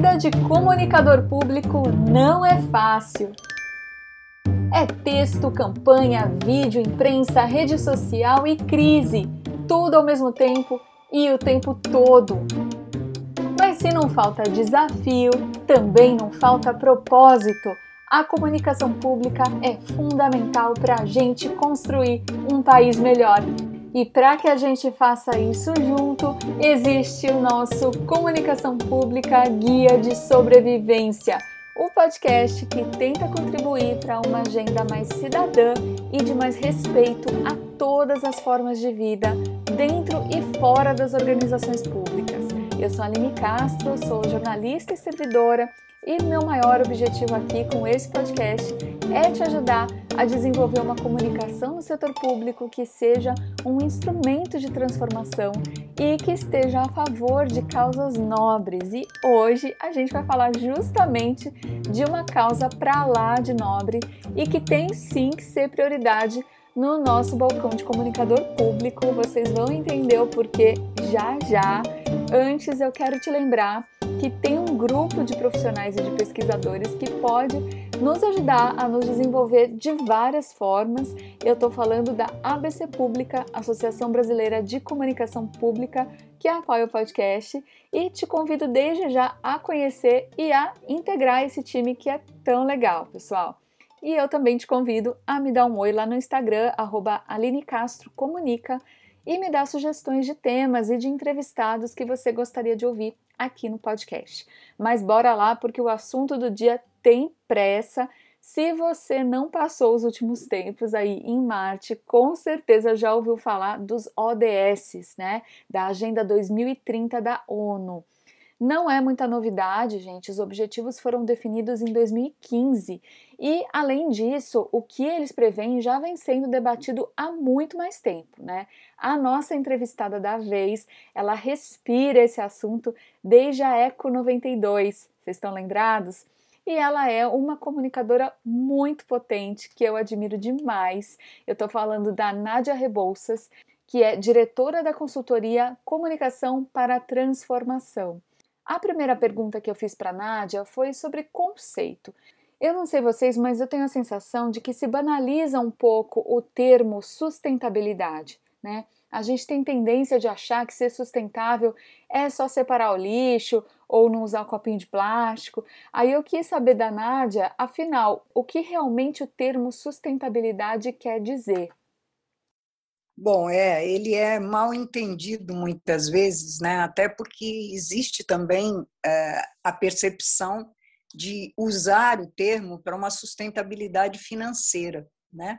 vida de comunicador público não é fácil. É texto, campanha, vídeo, imprensa, rede social e crise, tudo ao mesmo tempo e o tempo todo. Mas se não falta desafio, também não falta propósito. A comunicação pública é fundamental para a gente construir um país melhor. E para que a gente faça isso junto, existe o nosso Comunicação Pública Guia de Sobrevivência, o podcast que tenta contribuir para uma agenda mais cidadã e de mais respeito a todas as formas de vida dentro e fora das organizações públicas. Eu sou Aline Castro, sou jornalista e servidora e meu maior objetivo aqui com esse podcast é te ajudar a desenvolver uma comunicação no setor público que seja um instrumento de transformação e que esteja a favor de causas nobres. E hoje a gente vai falar justamente de uma causa para lá de nobre e que tem sim que ser prioridade no nosso balcão de comunicador público. Vocês vão entender o porquê já já. Antes eu quero te lembrar que tem um grupo de profissionais e de pesquisadores que pode nos ajudar a nos desenvolver de várias formas. Eu estou falando da ABC Pública, Associação Brasileira de Comunicação Pública, que apoia o podcast, e te convido desde já a conhecer e a integrar esse time que é tão legal, pessoal. E eu também te convido a me dar um oi lá no Instagram, arroba Aline Castro Comunica, e me dar sugestões de temas e de entrevistados que você gostaria de ouvir aqui no podcast. Mas bora lá, porque o assunto do dia tem pressa. Se você não passou os últimos tempos aí em Marte, com certeza já ouviu falar dos ODS, né? Da Agenda 2030 da ONU. Não é muita novidade, gente. Os objetivos foram definidos em 2015 e, além disso, o que eles preveem já vem sendo debatido há muito mais tempo, né? A nossa entrevistada da vez, ela respira esse assunto desde a Eco 92. Vocês estão lembrados? E ela é uma comunicadora muito potente que eu admiro demais. Eu estou falando da Nádia Rebouças, que é diretora da consultoria Comunicação para a Transformação. A primeira pergunta que eu fiz para a Nádia foi sobre conceito. Eu não sei vocês, mas eu tenho a sensação de que se banaliza um pouco o termo sustentabilidade, né? A gente tem tendência de achar que ser sustentável é só separar o lixo ou não usar copinho de plástico. Aí eu quis saber da Nádia, afinal, o que realmente o termo sustentabilidade quer dizer? Bom, é, ele é mal entendido muitas vezes, né? até porque existe também é, a percepção de usar o termo para uma sustentabilidade financeira. Né?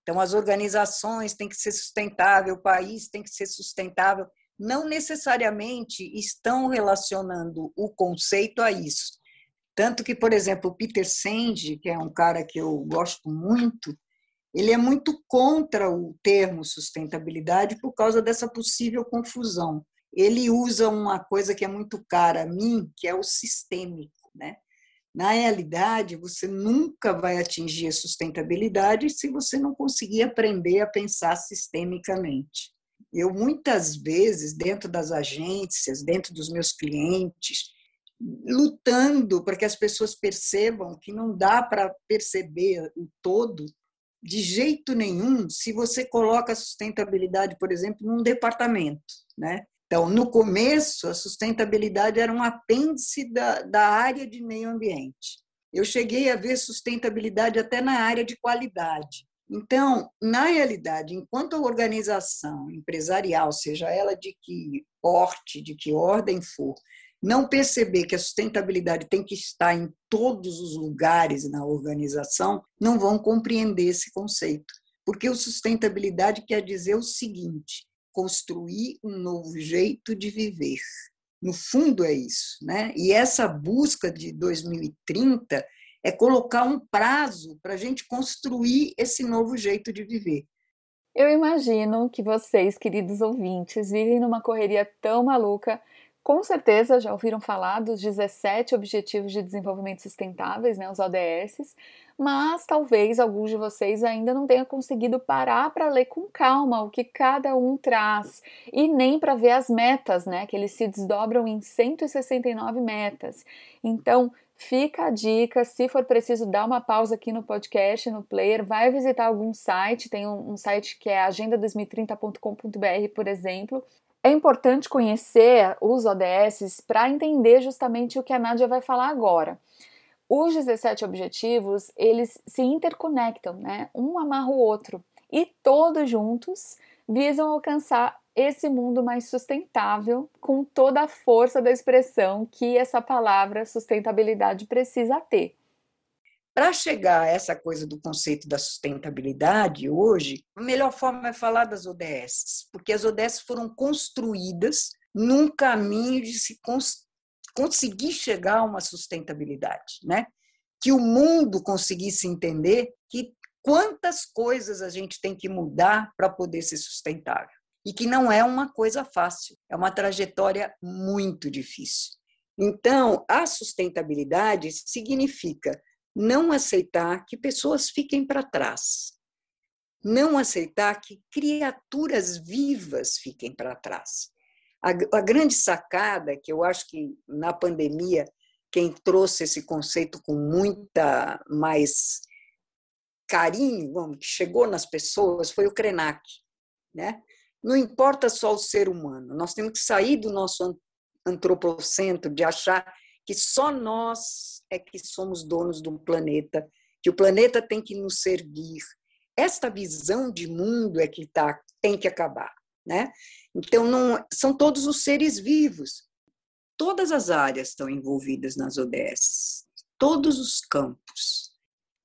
Então, as organizações têm que ser sustentável, o país tem que ser sustentável. Não necessariamente estão relacionando o conceito a isso. Tanto que, por exemplo, o Peter Senge, que é um cara que eu gosto muito, ele é muito contra o termo sustentabilidade por causa dessa possível confusão. Ele usa uma coisa que é muito cara a mim, que é o sistêmico, né? Na realidade, você nunca vai atingir a sustentabilidade se você não conseguir aprender a pensar sistemicamente. Eu muitas vezes dentro das agências, dentro dos meus clientes, lutando para que as pessoas percebam que não dá para perceber o todo de jeito nenhum se você coloca a sustentabilidade, por exemplo, num departamento, né? Então, no começo, a sustentabilidade era um apêndice da, da área de meio ambiente. Eu cheguei a ver sustentabilidade até na área de qualidade. Então, na realidade, enquanto a organização empresarial, seja ela de que porte, de que ordem for, não perceber que a sustentabilidade tem que estar em todos os lugares na organização, não vão compreender esse conceito. Porque o sustentabilidade quer dizer o seguinte: construir um novo jeito de viver. No fundo é isso, né? E essa busca de 2030 é colocar um prazo para a gente construir esse novo jeito de viver. Eu imagino que vocês, queridos ouvintes, vivem numa correria tão maluca Com certeza já ouviram falar dos 17 Objetivos de Desenvolvimento Sustentáveis, né, os ODS, mas talvez alguns de vocês ainda não tenham conseguido parar para ler com calma o que cada um traz e nem para ver as metas, né, que eles se desdobram em 169 metas. Então, Fica a dica, se for preciso dar uma pausa aqui no podcast, no player, vai visitar algum site, tem um, um site que é agenda2030.com.br, por exemplo, é importante conhecer os ODS para entender justamente o que a Nádia vai falar agora. Os 17 objetivos, eles se interconectam, né? Um amarra o outro e todos juntos visam alcançar esse mundo mais sustentável com toda a força da expressão que essa palavra sustentabilidade precisa ter. Para chegar a essa coisa do conceito da sustentabilidade hoje, a melhor forma é falar das ODS, porque as ODS foram construídas num caminho de se cons conseguir chegar a uma sustentabilidade, né? Que o mundo conseguisse entender que quantas coisas a gente tem que mudar para poder ser sustentável e que não é uma coisa fácil, é uma trajetória muito difícil. Então, a sustentabilidade significa não aceitar que pessoas fiquem para trás, não aceitar que criaturas vivas fiquem para trás. A, a, grande sacada, que eu acho que na pandemia, quem trouxe esse conceito com muita mais carinho, que chegou nas pessoas, foi o Krenak. Né? Não importa só o ser humano, nós temos que sair do nosso antropocentro, de achar que só nós é que somos donos do planeta, que o planeta tem que nos servir. Esta visão de mundo é que tá, tem que acabar. Né? Então, não, são todos os seres vivos. Todas as áreas estão envolvidas nas ODS, todos os campos.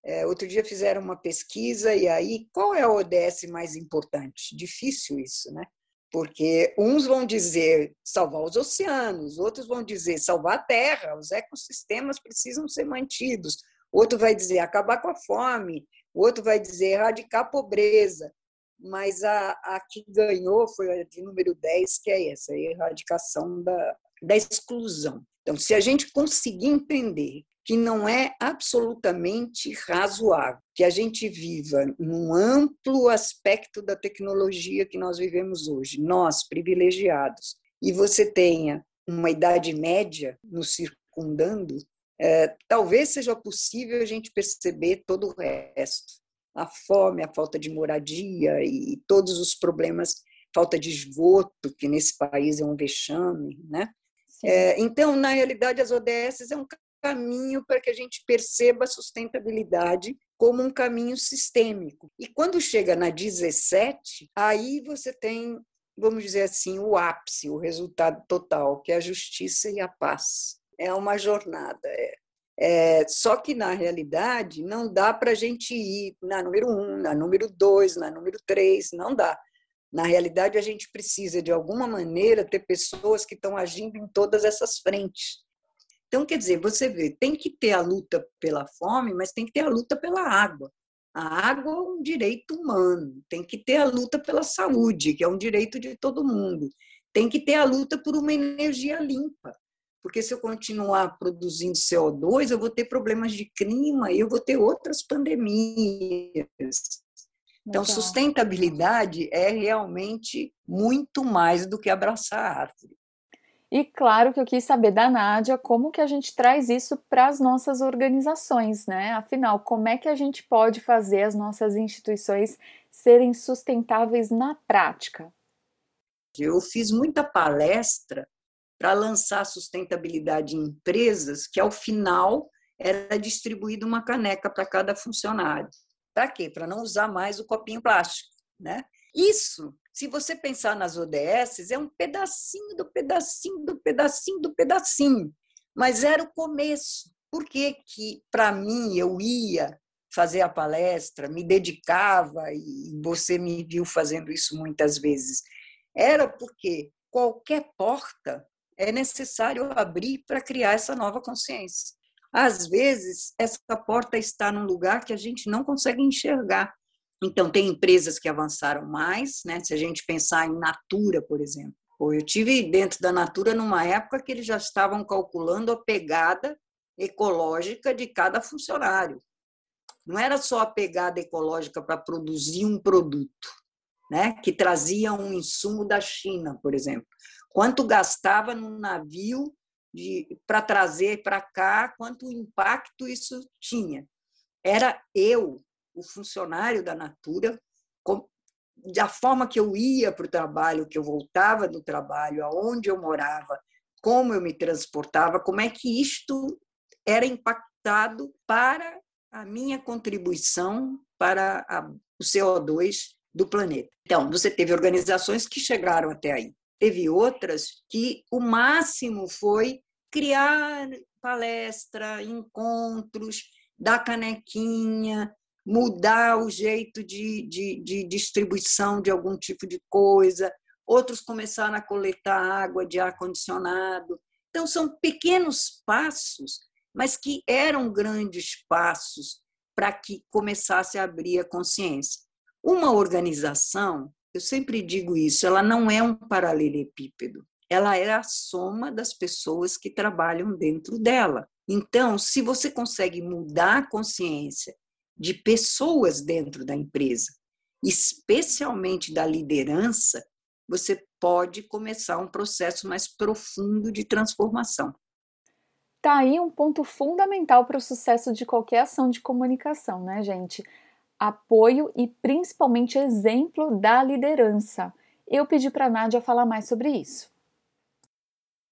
É, outro dia fizeram uma pesquisa e aí qual é a ODS mais importante? Difícil isso, né? Porque uns vão dizer salvar os oceanos, outros vão dizer salvar a terra, os ecossistemas precisam ser mantidos, outro vai dizer acabar com a fome, outro vai dizer erradicar a pobreza, mas a, a que ganhou foi a de número 10, que é essa, a erradicação da, da exclusão. Então, se a gente conseguir entender que não é absolutamente razoável que a gente viva num amplo aspecto da tecnologia que nós vivemos hoje, nós privilegiados, e você tenha uma idade média nos circundando, é, talvez seja possível a gente perceber todo o resto. A fome, a falta de moradia e todos os problemas, falta de esgoto, que nesse país é um vexame, né? É, então, na realidade, as ODS é um caminho para que a gente perceba a sustentabilidade como um caminho sistêmico. E quando chega na 17, aí você tem, vamos dizer assim, o ápice, o resultado total, que é a justiça e a paz. É uma jornada. É. É, só que, na realidade, não dá para a gente ir na número um, na número dois, na número três, não dá. Na realidade, a gente precisa, de alguma maneira, ter pessoas que estão agindo em todas essas frentes. Então, quer dizer, você vê, tem que ter a luta pela fome, mas tem que ter a luta pela água. A água é um direito humano, tem que ter a luta pela saúde, que é um direito de todo mundo. Tem que ter a luta por uma energia limpa, porque se eu continuar produzindo CO2, eu vou ter problemas de clima e eu vou ter outras pandemias. Então, sustentabilidade é realmente muito mais do que abraçar a árvore. E claro que eu quis saber da Nádia como que a gente traz isso para as nossas organizações, né? Afinal, como é que a gente pode fazer as nossas instituições serem sustentáveis na prática? Eu fiz muita palestra para lançar sustentabilidade em empresas, que ao final era distribuída uma caneca para cada funcionário. Para quê? Para não usar mais o copinho plástico, né? Isso se você pensar nas ODS, é um pedacinho do pedacinho do pedacinho do pedacinho. Mas era o começo. Por que, que para mim, eu ia fazer a palestra, me dedicava, e você me viu fazendo isso muitas vezes? Era porque qualquer porta é necessário abrir para criar essa nova consciência. Às vezes, essa porta está num lugar que a gente não consegue enxergar. Então, tem empresas que avançaram mais, né? se a gente pensar em Natura, por exemplo. Eu tive dentro da Natura numa época que eles já estavam calculando a pegada ecológica de cada funcionário. Não era só a pegada ecológica para produzir um produto, né? que trazia um insumo da China, por exemplo. Quanto gastava num navio para trazer para cá, quanto impacto isso tinha. Era eu, o funcionário da Natura, da forma que eu ia para o trabalho, que eu voltava do trabalho, aonde eu morava, como eu me transportava, como é que isto era impactado para a minha contribuição para a, o CO2 do planeta. Então, você teve organizações que chegaram até aí. Teve outras que o máximo foi criar palestra, encontros, dar canequinha, mudar o jeito de, de, de distribuição de algum tipo de coisa. Outros começaram a coletar água de ar-condicionado. Então, são pequenos passos, mas que eram grandes passos para que começasse a abrir a consciência. Uma organização, eu sempre digo isso, ela não é um paralelepípedo, ela é a soma das pessoas que trabalham dentro dela. Então, se você consegue mudar a consciência de pessoas dentro da empresa, especialmente da liderança, você pode começar um processo mais profundo de transformação. Tá aí um ponto fundamental para o sucesso de qualquer ação de comunicação, né, gente? Apoio e principalmente exemplo da liderança. Eu pedi para a Nádia falar mais sobre isso.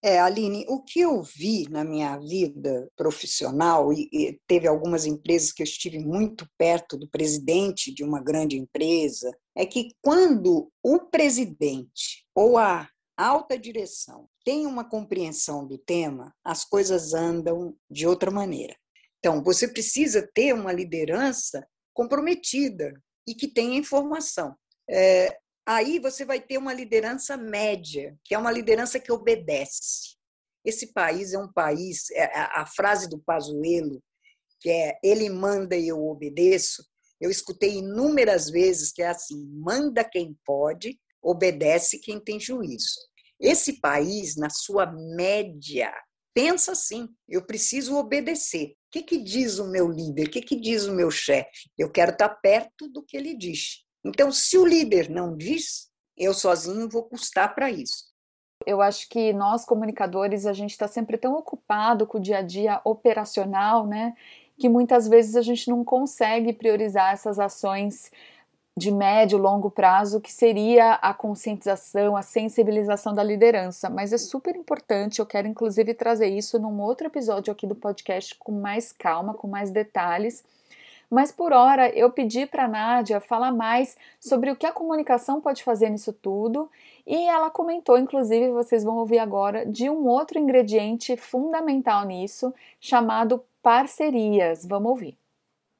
É, Aline, o que eu vi na minha vida profissional, e, e, teve algumas empresas que eu estive muito perto do presidente de uma grande empresa, é que quando o presidente ou a alta direção tem uma compreensão do tema, as coisas andam de outra maneira. Então, você precisa ter uma liderança comprometida e que tenha informação. É, Aí você vai ter uma liderança média, que é uma liderança que obedece. Esse país é um país, é, a frase do Pazuello, que é ele manda e eu obedeço, eu escutei inúmeras vezes que é assim: manda quem pode, obedece quem tem juízo. Esse país, na sua média, pensa assim: eu preciso obedecer. O que, que diz o meu líder? O que, que diz o meu chefe? Eu quero estar perto do que ele diz. Então, se o líder não diz, eu sozinho vou custar para isso. Eu acho que nós comunicadores a gente está sempre tão ocupado com o dia a dia operacional, né, que muitas vezes a gente não consegue priorizar essas ações de médio, longo prazo, que seria a conscientização, a sensibilização da liderança. Mas é super importante, eu quero inclusive trazer isso num outro episódio aqui do podcast com mais calma, com mais detalhes mas por hora eu pedi para a Nádia falar mais sobre o que a comunicação pode fazer nisso tudo e ela comentou, inclusive, vocês vão ouvir agora, de um outro ingrediente fundamental nisso, chamado parcerias. Vamos ouvir.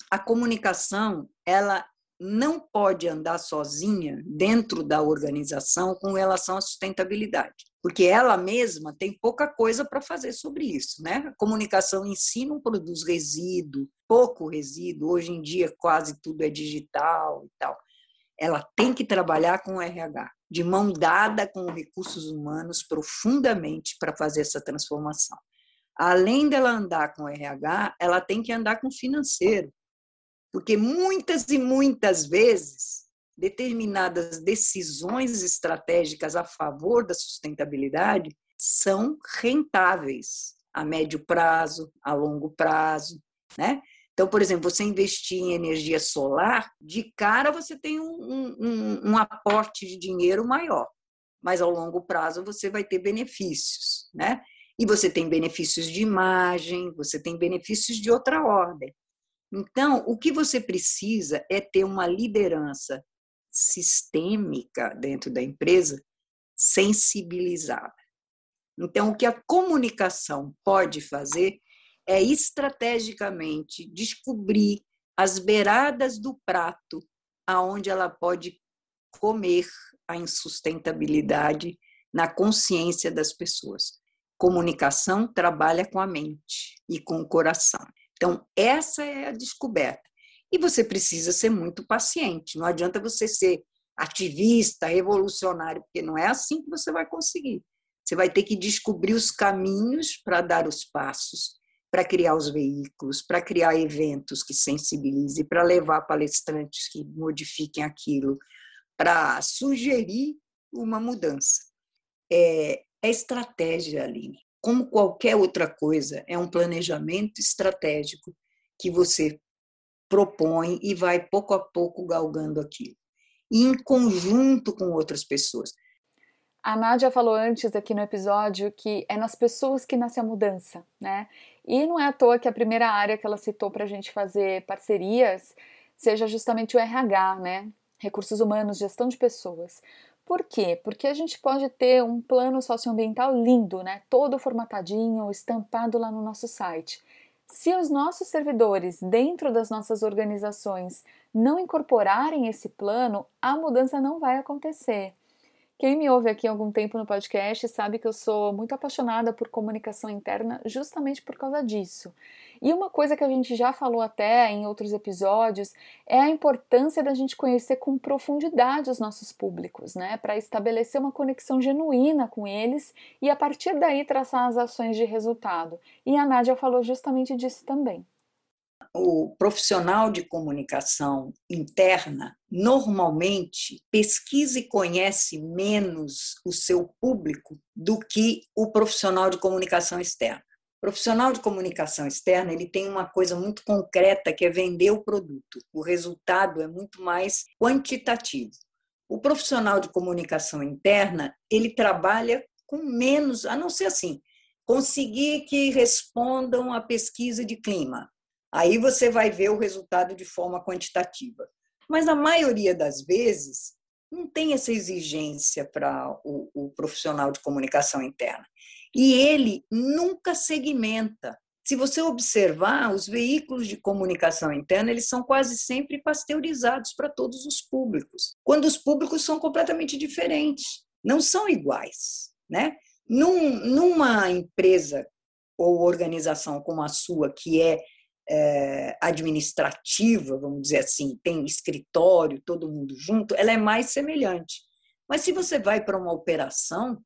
A comunicação, ela não pode andar sozinha dentro da organização com relação à sustentabilidade, porque ela mesma tem pouca coisa para fazer sobre isso, né? A comunicação em si não produz resíduo, pouco resíduo, hoje em dia quase tudo é digital e tal. Ela tem que trabalhar com o RH, de mão dada com recursos humanos profundamente para fazer essa transformação. Além dela andar com o RH, ela tem que andar com o financeiro, porque muitas e muitas vezes determinadas decisões estratégicas a favor da sustentabilidade são rentáveis a médio prazo, a longo prazo, né? Então, por exemplo, você investir em energia solar, de cara você tem um, um, um aporte de dinheiro maior, mas ao longo prazo você vai ter benefícios, né? E você tem benefícios de imagem, você tem benefícios de outra ordem. Então, o que você precisa é ter uma liderança sistêmica dentro da empresa sensibilizada. Então, o que a comunicação pode fazer é estrategicamente descobrir as beiradas do prato aonde ela pode comer a insustentabilidade na consciência das pessoas. Comunicação trabalha com a mente e com o coração. Então, essa é a descoberta. E você precisa ser muito paciente. Não adianta você ser ativista, revolucionário, porque não é assim que você vai conseguir. Você vai ter que descobrir os caminhos para dar os passos, para criar os veículos, para criar eventos que sensibilizem, para levar palestrantes que modifiquem aquilo, para sugerir uma mudança. É, é estratégia, Aline. Como qualquer outra coisa, é um planejamento estratégico que você propõe e vai pouco a pouco galgando aquilo. E em conjunto com outras pessoas. A Nádia falou antes aqui no episódio que é nas pessoas que nasce a mudança, né? E não é à toa que a primeira área que ela citou para a gente fazer parcerias seja justamente o RH, né? Recursos humanos, gestão de pessoas. Por quê? Porque a gente pode ter um plano socioambiental lindo, né? Todo formatadinho, estampado lá no nosso site. Se os nossos servidores, dentro das nossas organizações, não incorporarem esse plano, a mudança não vai acontecer. Quem me ouve aqui há algum tempo no podcast sabe que eu sou muito apaixonada por comunicação interna justamente por causa disso. E uma coisa que a gente já falou até em outros episódios é a importância da gente conhecer com profundidade os nossos públicos, né? Para estabelecer uma conexão genuína com eles e a partir daí traçar as ações de resultado. E a Nádia falou justamente disso também o profissional de comunicação interna normalmente pesquisa e conhece menos o seu público do que o profissional de comunicação externa. O profissional de comunicação externa ele tem uma coisa muito concreta que é vender o produto. O resultado é muito mais quantitativo. O profissional de comunicação interna ele trabalha com menos, a não ser assim, conseguir que respondam à pesquisa de clima, Aí você vai ver o resultado de forma quantitativa. Mas a maioria das vezes não tem essa exigência para o, o profissional de comunicação interna. E ele nunca segmenta. Se você observar, os veículos de comunicação interna, eles são quase sempre pasteurizados para todos os públicos, quando os públicos são completamente diferentes, não são iguais. Né? Num, numa empresa ou organização como a sua, que é é, administrativa, vamos dizer assim, tem escritório, todo mundo junto, ela é mais semelhante. Mas se você vai para uma operação, o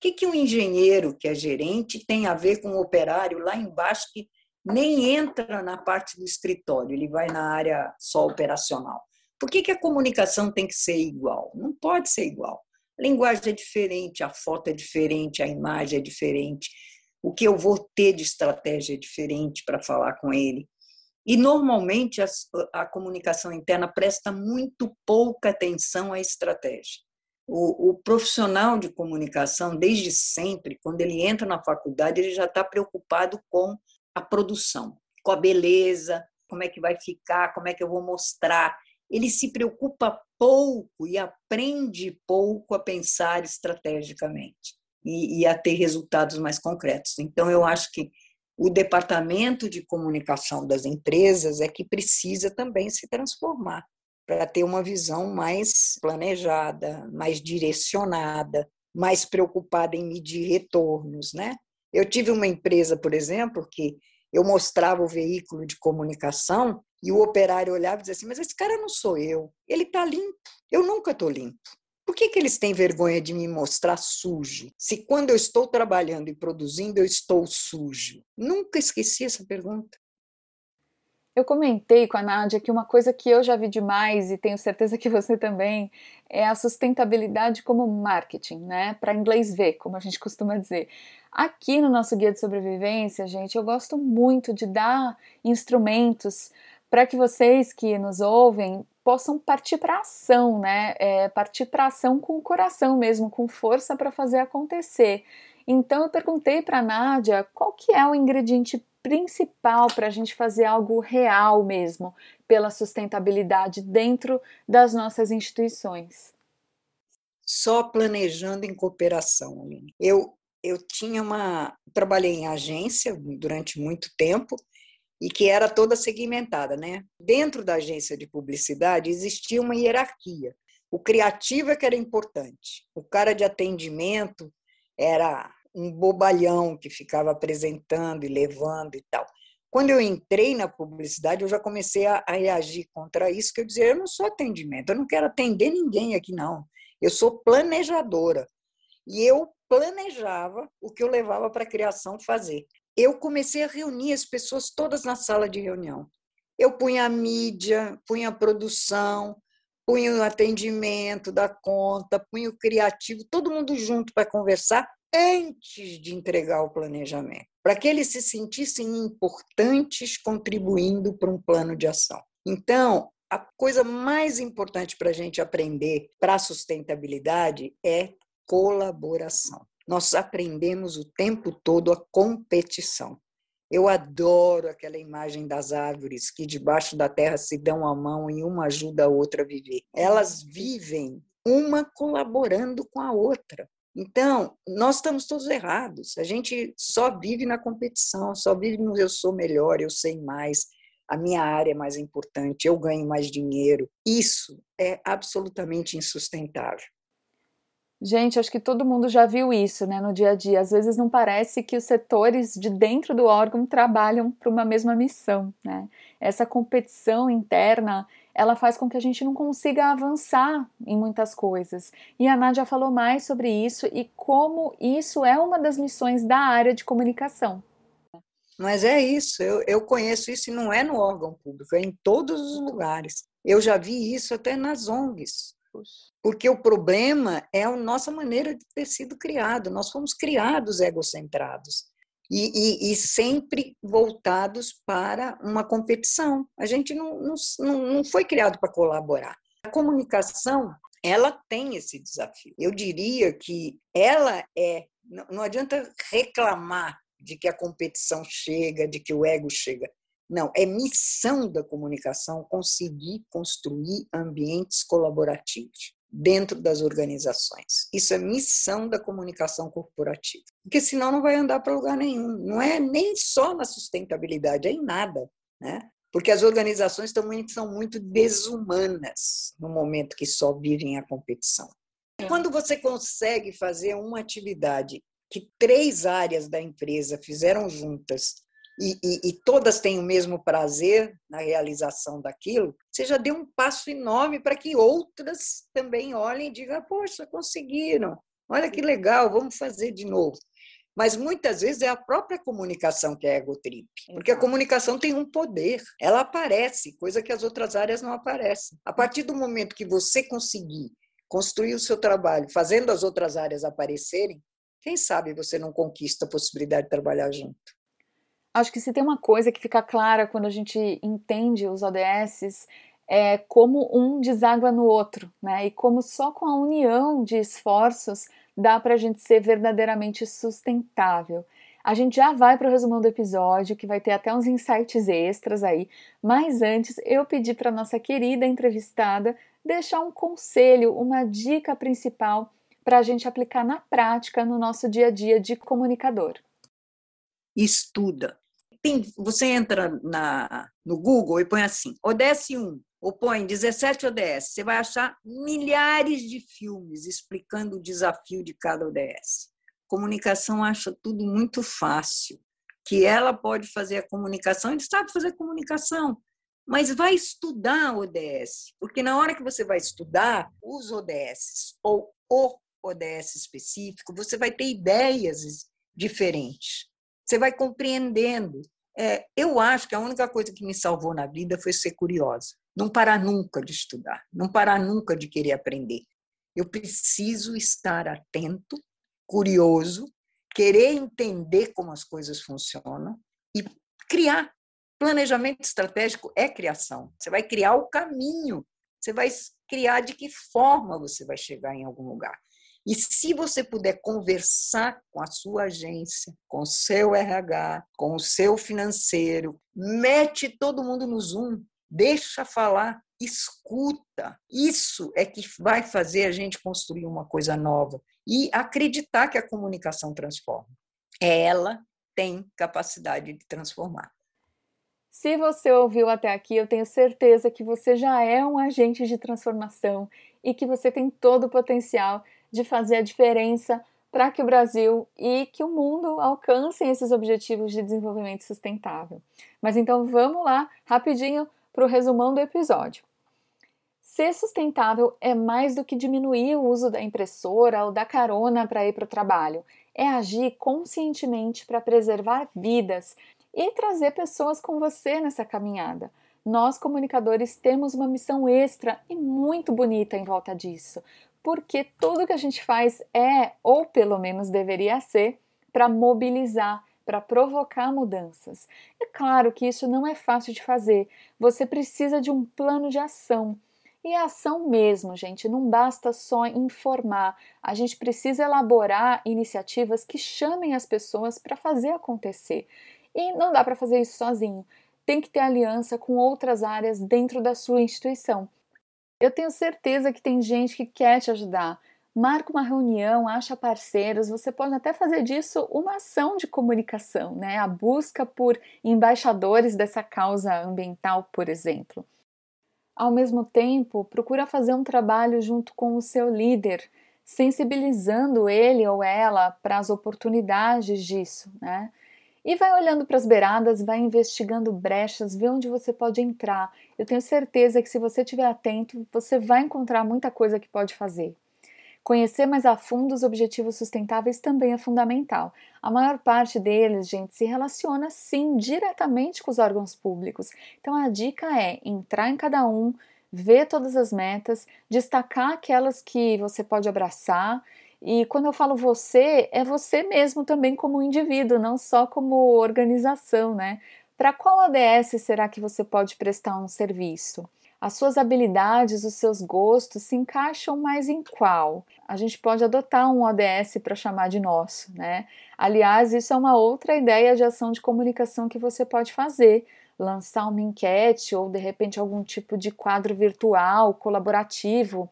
que, que um engenheiro que é gerente tem a ver com um operário lá embaixo que nem entra na parte do escritório, ele vai na área só operacional? Por que, que a comunicação tem que ser igual? Não pode ser igual. A linguagem é diferente, a foto é diferente, a imagem é diferente, o que eu vou ter de estratégia diferente para falar com ele. E normalmente a, a, comunicação interna presta muito pouca atenção à estratégia. O, o, profissional de comunicação, desde sempre, quando ele entra na faculdade, ele já está preocupado com a produção, com a beleza, como é que vai ficar, como é que eu vou mostrar. Ele se preocupa pouco e aprende pouco a pensar estrategicamente e, e a ter resultados mais concretos. Então, eu acho que o departamento de comunicação das empresas é que precisa também se transformar para ter uma visão mais planejada, mais direcionada, mais preocupada em medir retornos, né? Eu tive uma empresa, por exemplo, que eu mostrava o veículo de comunicação e o operário olhava e dizia assim: Mas esse cara não sou eu, ele está limpo, eu nunca estou limpo. Por que, que eles têm vergonha de me mostrar sujo? Se quando eu estou trabalhando e produzindo, eu estou sujo? Nunca esqueci essa pergunta. Eu comentei com a Nádia que uma coisa que eu já vi demais e tenho certeza que você também é a sustentabilidade como marketing, né? Para inglês ver, como a gente costuma dizer. Aqui no nosso guia de sobrevivência, gente, eu gosto muito de dar instrumentos para que vocês que nos ouvem possam partir para ação, né? É, partir para ação com o coração mesmo, com força para fazer acontecer. Então eu perguntei para a Nádia qual que é o ingrediente principal para a gente fazer algo real mesmo pela sustentabilidade dentro das nossas instituições. Só planejando em cooperação. Eu eu tinha uma trabalhei em agência durante muito tempo e que era toda segmentada, né? Dentro da agência de publicidade existia uma hierarquia. O criativo é que era importante. O cara de atendimento era um bobalhão que ficava apresentando e levando e tal. Quando eu entrei na publicidade, eu já comecei a, reagir contra isso, que eu dizia, eu não sou atendimento, eu não quero atender ninguém aqui, não. Eu sou planejadora. E eu planejava o que eu levava para a criação fazer. Eu comecei a reunir as pessoas todas na sala de reunião. Eu punha a mídia, punha a produção, punha o atendimento da conta, punha o criativo, todo mundo junto para conversar antes de entregar o planejamento, para que eles se sentissem importantes contribuindo para um plano de ação. Então, a coisa mais importante para a gente aprender para a sustentabilidade é colaboração. Nós aprendemos o tempo todo a competição. Eu adoro aquela imagem das árvores que debaixo da terra se dão a mão e uma ajuda a outra a viver. Elas vivem uma colaborando com a outra. Então, nós estamos todos errados. A gente só vive na competição, só vive no eu sou melhor, eu sei mais, a minha área é mais importante, eu ganho mais dinheiro. Isso é absolutamente insustentável. Gente, acho que todo mundo já viu isso né, no dia a dia. Às vezes não parece que os setores de dentro do órgão trabalham para uma mesma missão. Né? Essa competição interna ela faz com que a gente não consiga avançar em muitas coisas. E a Nádia falou mais sobre isso e como isso é uma das missões da área de comunicação. Mas é isso, eu, eu conheço isso e não é no órgão público, é em todos os lugares. Eu já vi isso até nas ONGs. Porque o problema é a nossa maneira de ter sido criado. Nós fomos criados egocentrados e, e, e sempre voltados para uma competição. A gente não, não, não foi criado para colaborar. A comunicação ela tem esse desafio. Eu diria que ela é. Não adianta reclamar de que a competição chega, de que o ego chega. Não, é missão da comunicação conseguir construir ambientes colaborativos dentro das organizações. Isso é missão da comunicação corporativa. Porque senão não vai andar para lugar nenhum. Não é nem só na sustentabilidade, é em nada. Né? Porque as organizações também são muito desumanas no momento que só vivem a competição. Quando você consegue fazer uma atividade que três áreas da empresa fizeram juntas e, e, e, todas têm o mesmo prazer na realização daquilo, você já deu um passo enorme para que outras também olhem e digam: Poxa, conseguiram, olha que legal, vamos fazer de novo. Mas muitas vezes é a própria comunicação que é egotrip, porque a comunicação tem um poder, ela aparece, coisa que as outras áreas não aparecem. A partir do momento que você conseguir construir o seu trabalho fazendo as outras áreas aparecerem, quem sabe você não conquista a possibilidade de trabalhar junto. Acho que se tem uma coisa que fica clara quando a gente entende os ODS é como um deságua no outro, né? E como só com a união de esforços dá para a gente ser verdadeiramente sustentável. A gente já vai para o resumão do episódio, que vai ter até uns insights extras aí, mas antes eu pedi para nossa querida entrevistada deixar um conselho, uma dica principal para a gente aplicar na prática no nosso dia a dia de comunicador. Estuda, tem, você entra na, no Google e põe assim, ODS 1, ou põe 17 ODS, você vai achar milhares de filmes explicando o desafio de cada ODS. Comunicação acha tudo muito fácil, que ela pode fazer a comunicação, ele sabe fazer comunicação, mas vai estudar ODS, porque na hora que você vai estudar os ODS ou o ODS específico, você vai ter ideias diferentes você vai compreendendo. É, eu acho que a única coisa que me salvou na vida foi ser curiosa. Não parar nunca de estudar, não parar nunca de querer aprender. Eu preciso estar atento, curioso, querer entender como as coisas funcionam e criar. Planejamento estratégico é criação. Você vai criar o caminho, você vai criar de que forma você vai chegar em algum lugar. E se você puder conversar com a sua agência, com o seu RH, com o seu financeiro, mete todo mundo no Zoom, deixa falar, escuta. Isso é que vai fazer a gente construir uma coisa nova e acreditar que a comunicação transforma. Ela tem capacidade de transformar. Se você ouviu até aqui, eu tenho certeza que você já é um agente de transformação e que você tem todo o potencial de fazer a diferença para que o Brasil e que o mundo alcancem esses objetivos de desenvolvimento sustentável. Mas então vamos lá, rapidinho, para o resumão do episódio. Ser sustentável é mais do que diminuir o uso da impressora ou da carona para ir para o trabalho. É agir conscientemente para preservar vidas e trazer pessoas com você nessa caminhada. Nós, comunicadores, temos uma missão extra e muito bonita em volta disso, porque tudo que a gente faz é, ou pelo menos deveria ser, para mobilizar, para provocar mudanças. É claro que isso não é fácil de fazer, você precisa de um plano de ação. E a ação mesmo, gente, não basta só informar, a gente precisa elaborar iniciativas que chamem as pessoas para fazer acontecer. E não dá para fazer isso sozinho, tem que ter aliança com outras áreas dentro da sua instituição. Eu tenho certeza que tem gente que quer te ajudar. Marca uma reunião, acha parceiros, você pode até fazer disso uma ação de comunicação, né? A busca por embaixadores dessa causa ambiental, por exemplo. Ao mesmo tempo, procura fazer um trabalho junto com o seu líder, sensibilizando ele ou ela para as oportunidades disso, né? E vai olhando para as beiradas, vai investigando brechas, vê onde você pode entrar. Eu tenho certeza que se você estiver atento, você vai encontrar muita coisa que pode fazer. Conhecer mais a fundo os objetivos sustentáveis também é fundamental. A maior parte deles, gente, se relaciona sim diretamente com os órgãos públicos. Então a dica é entrar em cada um, ver todas as metas, destacar aquelas que você pode abraçar e quando eu falo você, é você mesmo também como indivíduo, não só como organização, né? Para qual ODS será que você pode prestar um serviço? As suas habilidades, os seus gostos se encaixam mais em qual? A gente pode adotar um ODS para chamar de nosso, né? Aliás, isso é uma outra ideia de ação de comunicação que você pode fazer. Lançar uma enquete ou de repente algum tipo de quadro virtual colaborativo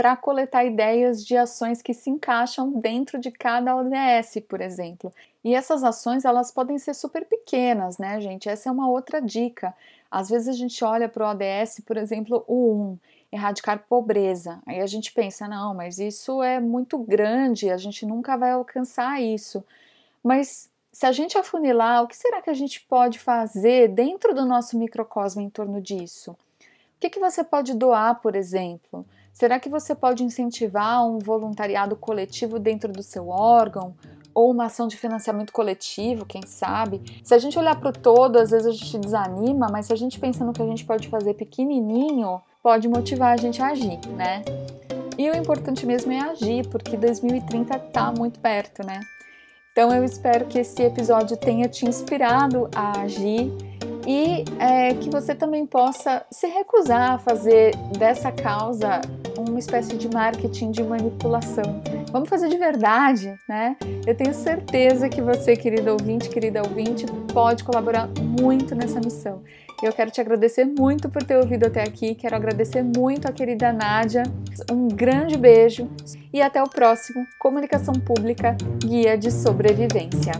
para coletar ideias de ações que se encaixam dentro de cada ODS, por exemplo. E essas ações elas podem ser super pequenas, né, gente? Essa é uma outra dica. Às vezes a gente olha para o ODS, por exemplo, o 1, erradicar pobreza. Aí a gente pensa, não, mas isso é muito grande, a gente nunca vai alcançar isso. Mas se a gente afunilar, o que será que a gente pode fazer dentro do nosso microcosmo em torno disso? O que, que você pode doar, por exemplo? Será que você pode incentivar um voluntariado coletivo dentro do seu órgão? Ou uma ação de financiamento coletivo, quem sabe? Se a gente olhar para o todo, às vezes a gente desanima, mas se a gente pensa no que a gente pode fazer pequenininho, pode motivar a gente a agir, né? E o importante mesmo é agir, porque 2030 está muito perto, né? Então eu espero que esse episódio tenha te inspirado a agir e é, que você também possa se recusar a fazer dessa causa uma espécie de marketing de manipulação. Vamos fazer de verdade, né? Eu tenho certeza que você, querido ouvinte, querida ouvinte, pode colaborar muito nessa missão. Eu quero te agradecer muito por ter ouvido até aqui, quero agradecer muito a querida Nádia. Um grande beijo e até o próximo Comunicação Pública Guia de Sobrevivência.